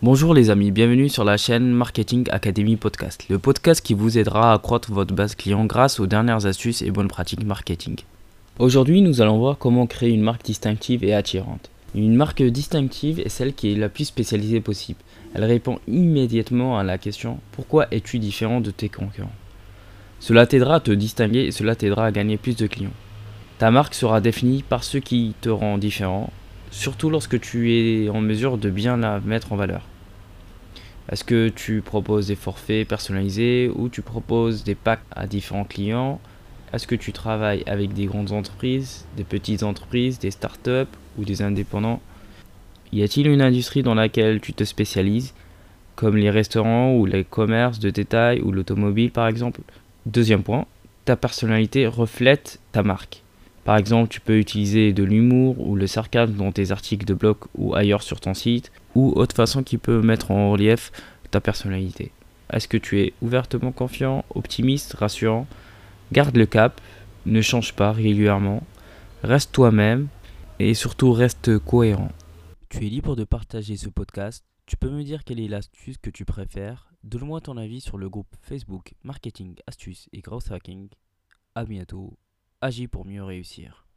Bonjour les amis, bienvenue sur la chaîne Marketing Academy Podcast, le podcast qui vous aidera à accroître votre base client grâce aux dernières astuces et bonnes pratiques marketing. Aujourd'hui, nous allons voir comment créer une marque distinctive et attirante. Une marque distinctive est celle qui est la plus spécialisée possible. Elle répond immédiatement à la question pourquoi es-tu différent de tes concurrents? Cela t'aidera à te distinguer et cela t'aidera à gagner plus de clients. Ta marque sera définie par ce qui te rend différent, surtout lorsque tu es en mesure de bien la mettre en valeur. Est-ce que tu proposes des forfaits personnalisés ou tu proposes des packs à différents clients? Est-ce que tu travailles avec des grandes entreprises, des petites entreprises, des startups ou des indépendants? Y a-t-il une industrie dans laquelle tu te spécialises, comme les restaurants ou les commerces de détail ou l'automobile par exemple? Deuxième point, ta personnalité reflète ta marque. Par exemple, tu peux utiliser de l'humour ou le sarcasme dans tes articles de blog ou ailleurs sur ton site, ou autre façon qui peut mettre en relief ta personnalité. Est-ce que tu es ouvertement confiant, optimiste, rassurant? Garde le cap, ne change pas régulièrement, reste toi-même et surtout reste cohérent. Tu es libre de partager ce podcast. Tu peux me dire quelle est l'astuce que tu préfères. Donne-moi ton avis sur le groupe Facebook Marketing, Astuces et Growth Hacking. A bientôt agis pour mieux réussir.